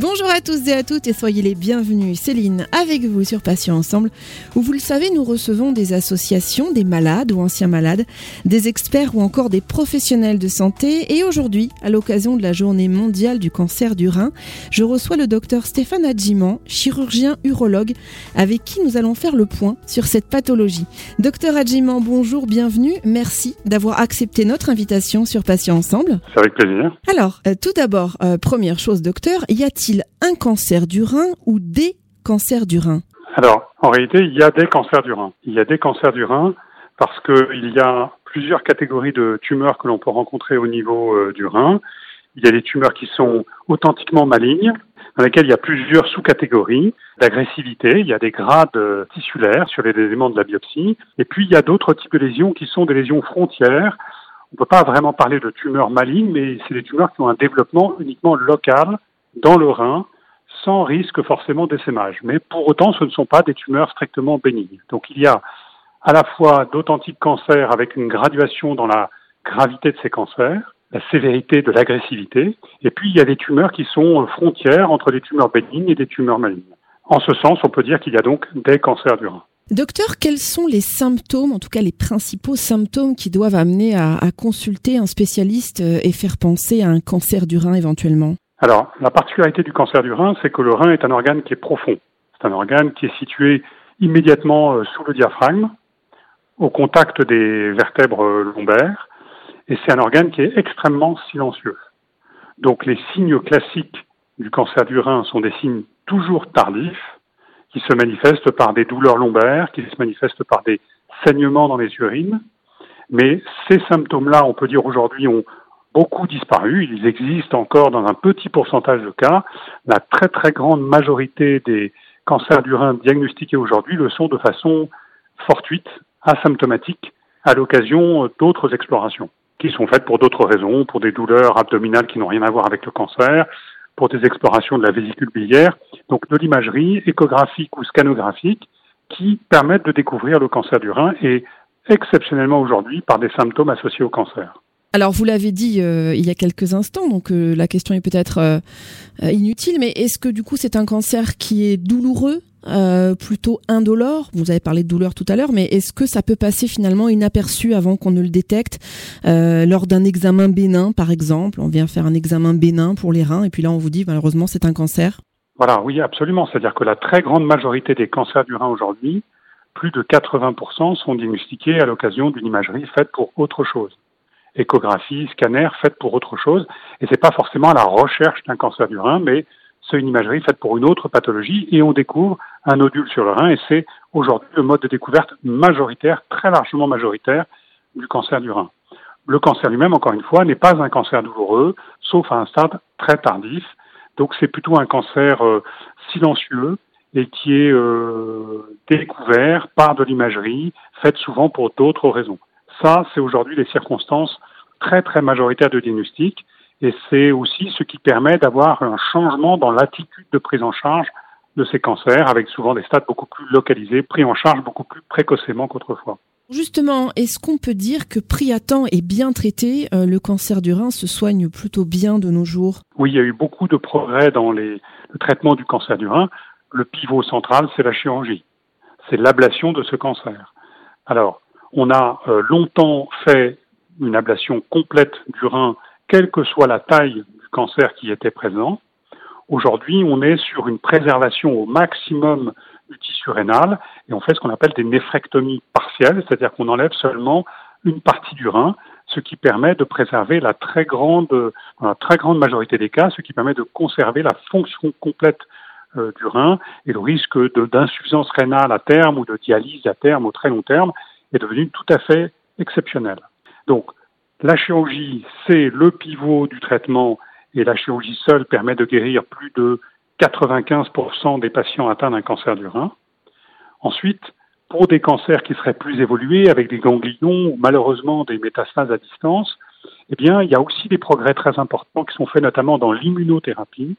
Bonjour à tous et à toutes et soyez les bienvenus. Céline avec vous sur Patients Ensemble où vous le savez nous recevons des associations, des malades ou anciens malades, des experts ou encore des professionnels de santé et aujourd'hui à l'occasion de la journée mondiale du cancer du rein, je reçois le docteur Stéphane Adjiman, chirurgien urologue avec qui nous allons faire le point sur cette pathologie. Docteur Adjiman, bonjour, bienvenue. Merci d'avoir accepté notre invitation sur Patients Ensemble. C'est avec plaisir. Alors, euh, tout d'abord, euh, première chose docteur, y a-t-il un cancer du rein ou des cancers du rein? Alors, en réalité, il y a des cancers du rein. Il y a des cancers du rein parce qu'il y a plusieurs catégories de tumeurs que l'on peut rencontrer au niveau euh, du rein. Il y a des tumeurs qui sont authentiquement malignes, dans lesquelles il y a plusieurs sous-catégories d'agressivité. Il y a des grades euh, tissulaires sur les éléments de la biopsie. Et puis, il y a d'autres types de lésions qui sont des lésions frontières. On ne peut pas vraiment parler de tumeurs malignes, mais c'est des tumeurs qui ont un développement uniquement local dans le rein sans risque forcément d'essaimage. Mais pour autant, ce ne sont pas des tumeurs strictement bénignes. Donc il y a à la fois d'authentiques cancers avec une graduation dans la gravité de ces cancers, la sévérité de l'agressivité, et puis il y a des tumeurs qui sont frontières entre des tumeurs bénignes et des tumeurs malignes. En ce sens, on peut dire qu'il y a donc des cancers du rein. Docteur, quels sont les symptômes, en tout cas les principaux symptômes qui doivent amener à, à consulter un spécialiste euh, et faire penser à un cancer du rein éventuellement? Alors, la particularité du cancer du rein, c'est que le rein est un organe qui est profond. C'est un organe qui est situé immédiatement euh, sous le diaphragme, au contact des vertèbres euh, lombaires, et c'est un organe qui est extrêmement silencieux. Donc les signes classiques du cancer du rein sont des signes toujours tardifs, qui se manifestent par des douleurs lombaires, qui se manifestent par des saignements dans les urines. Mais ces symptômes-là, on peut dire aujourd'hui, ont beaucoup disparu. Ils existent encore dans un petit pourcentage de cas. La très très grande majorité des cancers du rein diagnostiqués aujourd'hui le sont de façon fortuite, asymptomatique, à l'occasion d'autres explorations qui sont faites pour d'autres raisons, pour des douleurs abdominales qui n'ont rien à voir avec le cancer, pour des explorations de la vésicule biliaire, donc de l'imagerie échographique ou scanographique qui permettent de découvrir le cancer du rein et exceptionnellement aujourd'hui par des symptômes associés au cancer. Alors vous l'avez dit euh, il y a quelques instants, donc euh, la question est peut-être euh, inutile, mais est-ce que du coup c'est un cancer qui est douloureux, plutôt indolore? Vous avez parlé de douleur tout à l'heure, mais est-ce que ça peut passer finalement inaperçu avant qu'on ne le détecte lors d'un examen bénin, par exemple? On vient faire un examen bénin pour les reins, et puis là on vous dit malheureusement c'est un cancer. Voilà, oui, absolument. C'est-à-dire que la très grande majorité des cancers du rein aujourd'hui, plus de 80% sont diagnostiqués à l'occasion d'une imagerie faite pour autre chose échographie, scanner faite pour autre chose. Et c'est pas forcément la recherche d'un cancer du rein, mais c'est une imagerie faite pour une autre pathologie et on découvre un nodule sur le rein et c'est aujourd'hui le mode de découverte majoritaire, très largement majoritaire du cancer du rein. Le cancer lui-même, encore une fois, n'est pas un cancer douloureux, sauf à un stade très tardif. Donc c'est plutôt un cancer euh, silencieux et qui est euh, découvert par de l'imagerie, faite souvent pour d'autres raisons. Ça, c'est aujourd'hui les circonstances très très majoritaires de diagnostic et c'est aussi ce qui permet d'avoir un changement dans l'attitude de prise en charge de ces cancers avec souvent des stades beaucoup plus localisés, pris en charge beaucoup plus précocement qu'autrefois. Justement, est-ce qu'on peut dire que pris à temps et bien traité, euh, le cancer du rein se soigne plutôt bien de nos jours? Oui, il y a eu beaucoup de progrès dans les, le traitement du cancer du rein. Le pivot central, c'est la chirurgie. C'est l'ablation de ce cancer. Alors, on a euh, longtemps fait une ablation complète du rein, quelle que soit la taille du cancer qui était présent. Aujourd'hui, on est sur une préservation au maximum du tissu rénal et on fait ce qu'on appelle des néphrectomies partielles, c'est-à-dire qu'on enlève seulement une partie du rein, ce qui permet de préserver la très grande, dans la très grande majorité des cas, ce qui permet de conserver la fonction complète euh, du rein et le risque d'insuffisance rénale à terme ou de dialyse à terme au très long terme est devenu tout à fait exceptionnel. Donc, la chirurgie, c'est le pivot du traitement et la chirurgie seule permet de guérir plus de 95% des patients atteints d'un cancer du rein. Ensuite, pour des cancers qui seraient plus évolués, avec des ganglions ou malheureusement des métastases à distance, eh bien, il y a aussi des progrès très importants qui sont faits notamment dans l'immunothérapie.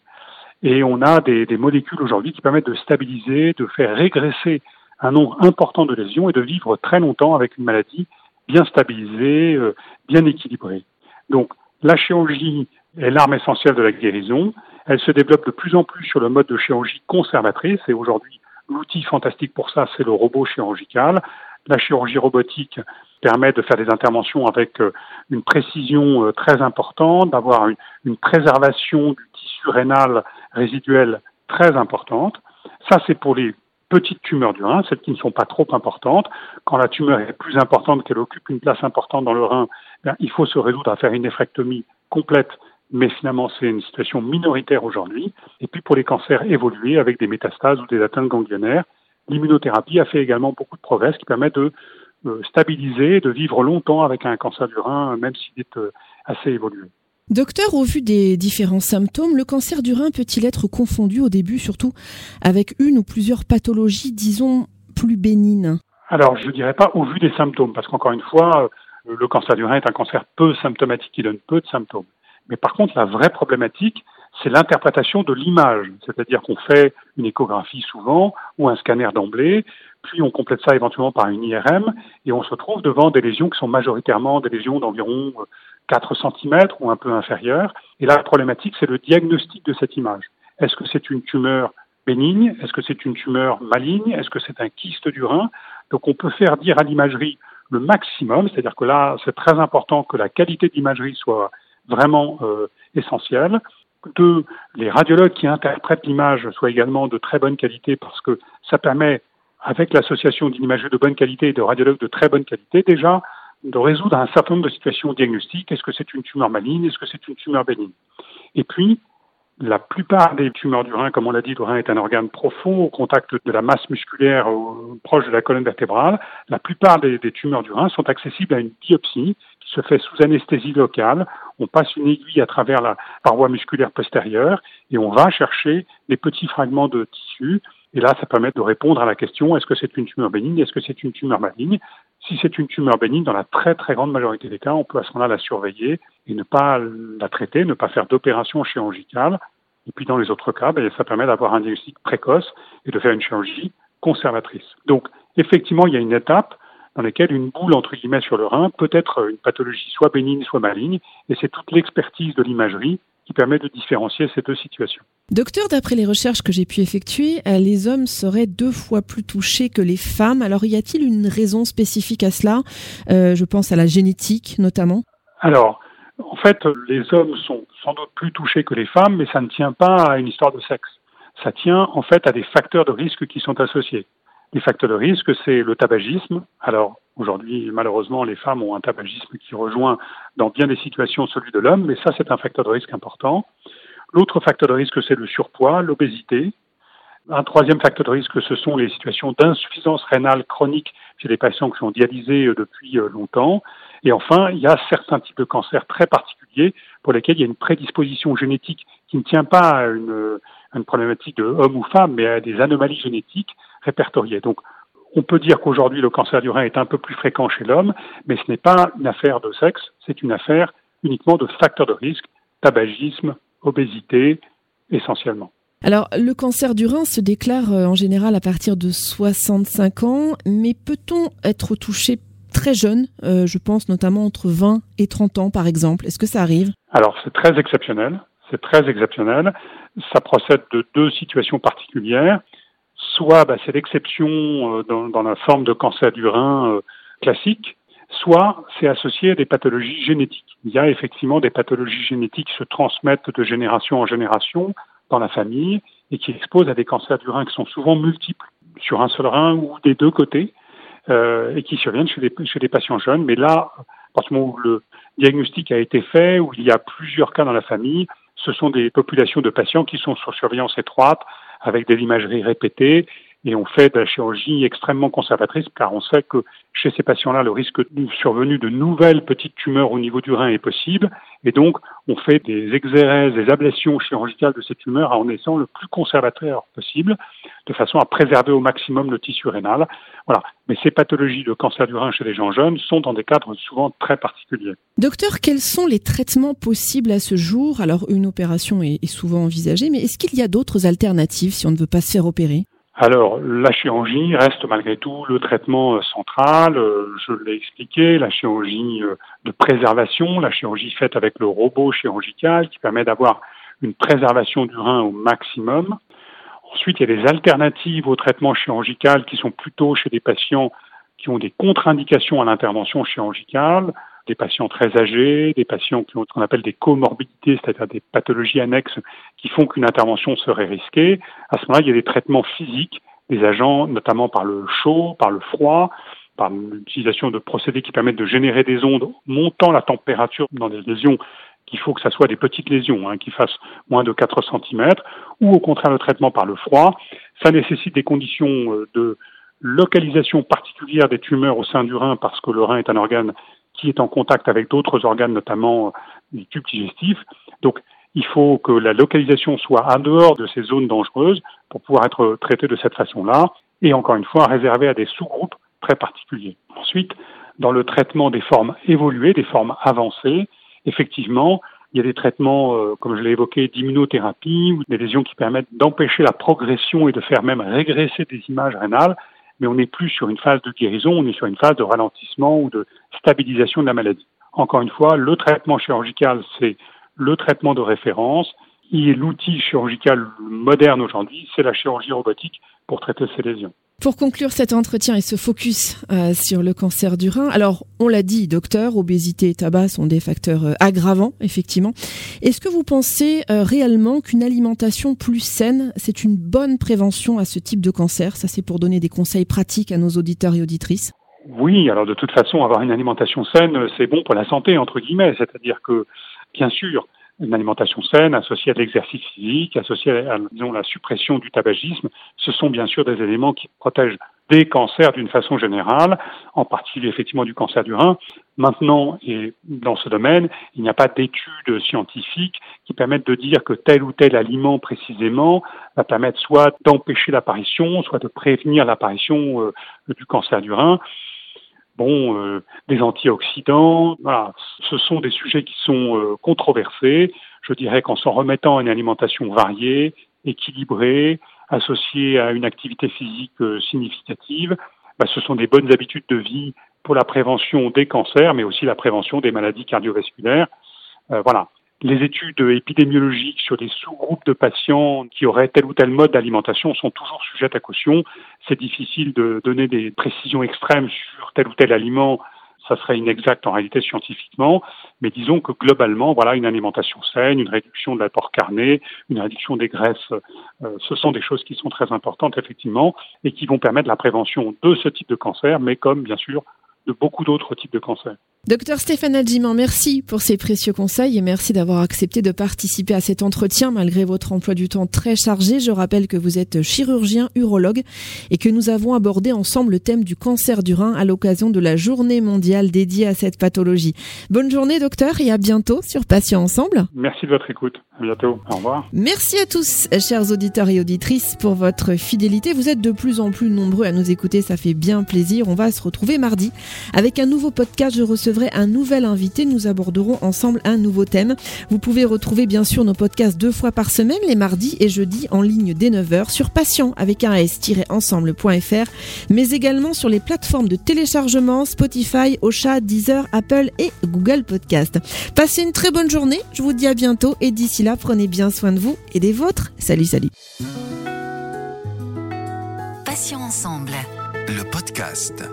Et on a des, des molécules aujourd'hui qui permettent de stabiliser, de faire régresser un nombre important de lésions et de vivre très longtemps avec une maladie bien stabilisé, euh, bien équilibré. Donc la chirurgie est l'arme essentielle de la guérison. Elle se développe de plus en plus sur le mode de chirurgie conservatrice et aujourd'hui l'outil fantastique pour ça c'est le robot chirurgical. La chirurgie robotique permet de faire des interventions avec euh, une précision euh, très importante, d'avoir une, une, préservation du tissu rénal résiduel très importante. Ça, c'est pour les petites tumeurs du rein, celles qui ne sont pas trop importantes. Quand la tumeur est plus importante, qu'elle occupe une place importante dans le rein, bien, il faut se résoudre à faire une néphrectomie complète, mais finalement c'est une situation minoritaire aujourd'hui. Et puis pour les cancers évolués avec des métastases ou des atteintes ganglionnaires, l'immunothérapie a fait également beaucoup de progrès qui permettent de euh, stabiliser, de vivre longtemps avec un cancer du rein, même s'il est euh, assez évolué. Docteur, au vu des différents symptômes, le cancer du rein peut-il être confondu au début, surtout avec une ou plusieurs pathologies, disons, plus bénignes? Alors, je ne dirais pas au vu des symptômes, parce qu'encore une fois, euh, le cancer du rein est un cancer peu symptomatique qui donne peu de symptômes. Mais par contre, la vraie problématique, c'est l'interprétation de l'image, c'est-à-dire qu'on fait une échographie souvent ou un scanner d'emblée, puis on complète ça éventuellement par une IRM et on se trouve devant des lésions qui sont majoritairement des lésions d'environ 4 cm ou un peu inférieures. Et là, la problématique, c'est le diagnostic de cette image. Est-ce que c'est une tumeur bénigne? Est-ce que c'est une tumeur maligne? Est-ce que c'est un kyste du rein? Donc on peut faire dire à l'imagerie le maximum, c'est-à-dire que là, c'est très important que la qualité d'imagerie soit vraiment euh, essentielle. Que les radiologues qui interprètent l'image soient également de très bonne qualité parce que ça permet, avec l'association d'une imagerie de bonne qualité et de radiologues de très bonne qualité, déjà de résoudre un certain nombre de situations diagnostiques. Est-ce que c'est une tumeur maligne? Est-ce que c'est une tumeur bénigne? Et puis, la plupart des tumeurs du rein, comme on l'a dit, le rein est un organe profond au contact de la masse musculaire proche de la colonne vertébrale. La plupart des, des, tumeurs du rein sont accessibles à une biopsie qui se fait sous anesthésie locale. On passe une aiguille à travers la paroi musculaire postérieure et on va chercher des petits fragments de tissu et là, ça permet de répondre à la question est-ce que c'est une tumeur bénigne Est-ce que c'est une tumeur maligne? Si c'est une tumeur bénigne, dans la très très grande majorité des cas, on peut à ce moment-là la surveiller et ne pas la traiter, ne pas faire d'opération chirurgicale. Et puis dans les autres cas, ben, ça permet d'avoir un diagnostic précoce et de faire une chirurgie conservatrice. Donc effectivement, il y a une étape dans laquelle une boule entre guillemets sur le rein peut être une pathologie soit bénigne, soit maligne, et c'est toute l'expertise de l'imagerie qui permet de différencier ces deux situations. Docteur, d'après les recherches que j'ai pu effectuer, euh, les hommes seraient deux fois plus touchés que les femmes. Alors y a-t-il une raison spécifique à cela? Euh, Je pense à la génétique notamment. Alors, en fait, les hommes sont sans doute plus touchés que les femmes, mais ça ne tient pas à une histoire de sexe. Ça tient en fait à des facteurs de risque qui sont associés. Les facteurs de risque, c'est le tabagisme. Alors, Aujourd'hui, malheureusement, les femmes ont un tabagisme qui rejoint dans bien des situations celui de l'homme, mais ça, c'est un facteur de risque important. L'autre facteur de risque, c'est le surpoids, l'obésité. Un troisième facteur de risque, ce sont les situations d'insuffisance rénale chronique chez les patients qui sont dialysés euh, depuis euh, longtemps. Et enfin, il y a certains types de cancers très particuliers pour lesquels il y a une prédisposition génétique qui ne tient pas à une, à une problématique de homme ou femme, mais à des anomalies génétiques répertoriées. Donc, on peut dire qu'aujourd'hui le cancer du rein est un peu plus fréquent chez l'homme, mais ce n'est pas une affaire de sexe, c'est une affaire uniquement de facteurs de risque, tabagisme, obésité, essentiellement. Alors, le cancer du rein se déclare euh, en général à partir de 65 ans, mais peut-on être touché très jeune euh, Je pense notamment entre 20 et 30 ans, par exemple? Est-ce que ça arrive? Alors, c'est très exceptionnel. C'est très exceptionnel. Ça procède de deux situations particulières soit bah, c'est l'exception euh, dans, la forme de cancer du rein euh, classique, soit c'est associé à des pathologies génétiques. Il y a effectivement des pathologies génétiques qui se transmettent de génération en génération dans la famille et qui exposent à des cancers du rein qui sont souvent multiples sur un seul rein ou des deux côtés euh, et qui surviennent chez des, patients jeunes. Mais là, à partir moment où le diagnostic a été fait, où il y a plusieurs cas dans la famille, ce sont des populations de patients qui sont sur surveillance étroite avec des imageries répétées et on fait de la chirurgie extrêmement conservatrice car on sait que chez ces patients-là, le risque de survenue de nouvelles petites tumeurs au niveau du rein est possible et donc on fait des exérèses, des ablations chirurgicales de ces tumeurs en étant le plus conservateur possible de façon à préserver au maximum le tissu rénal. Voilà. Mais ces pathologies de cancer du rein chez les gens jeunes sont dans des cadres souvent très particuliers. Docteur, quels sont les traitements possibles à ce jour? Alors une opération est souvent envisagée, mais est-ce qu'il y a d'autres alternatives si on ne veut pas se faire opérer? Alors, la chirurgie reste malgré tout le traitement euh, central. Euh, je l'ai expliqué, la chirurgie euh, de préservation, la chirurgie faite avec le robot chirurgical qui permet d'avoir une préservation du rein au maximum. Ensuite, il y a des alternatives au traitement chirurgical qui sont plutôt chez des patients qui ont des contre-indications à l'intervention chirurgicale, des patients très âgés, des patients qui ont ce qu'on appelle des comorbidités, c'est-à-dire des pathologies annexes qui font qu'une intervention serait risquée. À ce moment-là, il y a des traitements physiques, des agents, notamment par le chaud, par le froid, par l'utilisation de procédés qui permettent de générer des ondes montant la température dans des lésions qu'il faut que ce soit des petites lésions, hein, qui fassent moins de 4 cm, ou au contraire le traitement par le froid. Ça nécessite des conditions euh, de localisation particulière des tumeurs au sein du rein parce que le rein est un organe qui est en contact avec d'autres organes, notamment les tubes digestifs. Donc, il faut que la localisation soit en dehors de ces zones dangereuses pour pouvoir être traité de cette façon-là, et encore une fois, réservé à des sous-groupes très particuliers. Ensuite, dans le traitement des formes évoluées, des formes avancées, effectivement, il y a des traitements, euh, comme je l'ai évoqué, d'immunothérapie, ou des lésions qui permettent d'empêcher la progression et de faire même régresser des images rénales mais on n'est plus sur une phase de guérison, on est sur une phase de ralentissement ou de stabilisation de la maladie. Encore une fois, le traitement chirurgical, c'est le traitement de référence. Et l'outil chirurgical moderne aujourd'hui, c'est la chirurgie robotique pour traiter ces lésions. Pour conclure cet entretien et ce focus euh, sur le cancer du rein, alors on l'a dit, docteur, obésité et tabac sont des facteurs euh, aggravants, effectivement. Est-ce que vous pensez euh, réellement qu'une alimentation plus saine, c'est une bonne prévention à ce type de cancer? Ça, c'est pour donner des conseils pratiques à nos auditeurs et auditrices. Oui, alors de toute façon, avoir une alimentation saine, c'est bon pour la santé, entre guillemets. C'est-à-dire que, bien sûr, une alimentation saine associée à l'exercice physique, associée à, disons, la suppression du tabagisme, ce sont bien sûr des éléments qui protègent des cancers d'une façon générale, en particulier effectivement du cancer du rein. Maintenant, et dans ce domaine, il n'y a pas d'études scientifiques qui permettent de dire que tel ou tel aliment précisément va permettre soit d'empêcher l'apparition, soit de prévenir l'apparition euh, du cancer du rein bon, euh, des antioxydants. Voilà, ce sont des sujets qui sont euh, controversés. Je dirais qu'en s'en remettant à une alimentation variée, équilibrée, associée à une activité physique euh, significative, bah, ce sont des bonnes habitudes de vie pour la prévention des cancers, mais aussi la prévention des maladies cardiovasculaires. voilà les études épidémiologiques sur des sous-groupes de patients qui auraient tel ou tel mode d'alimentation sont toujours sujettes à caution. C'est difficile de donner des précisions extrêmes sur tel ou tel aliment. Ça serait inexact en réalité scientifiquement, mais disons que globalement, voilà, une alimentation saine, une réduction de l'apport carné, une réduction des graisses, euh, ce sont des choses qui sont très importantes effectivement et qui vont permettre la prévention de ce type de cancer, mais comme bien sûr de beaucoup d'autres types de cancers. Docteur Stéphane Adjiman, merci pour ces précieux conseils et merci d'avoir accepté de participer à cet entretien malgré votre emploi du temps très chargé. Je rappelle que vous êtes chirurgien urologue et que nous avons abordé ensemble le thème du cancer du rein à l'occasion de la journée mondiale dédiée à cette pathologie. Bonne journée docteur et à bientôt sur Patients Ensemble. Merci de votre écoute. À bientôt. Au revoir. Merci à tous, chers auditeurs et auditrices, pour votre fidélité. Vous êtes de plus en plus nombreux à nous écouter. Ça fait bien plaisir. On va se retrouver mardi avec un nouveau podcast. Je recevrai un nouvel invité. Nous aborderons ensemble un nouveau thème. Vous pouvez retrouver bien sûr nos podcasts deux fois par semaine, les mardis et jeudis en ligne dès 9h sur patient avec un s-ensemble.fr, mais également sur les plateformes de téléchargement Spotify, Ocha, Deezer, Apple et Google Podcast. Passez une très bonne journée. Je vous dis à bientôt et d'ici là, prenez bien soin de vous et des vôtres. Salut, salut. Passions ensemble. Le podcast.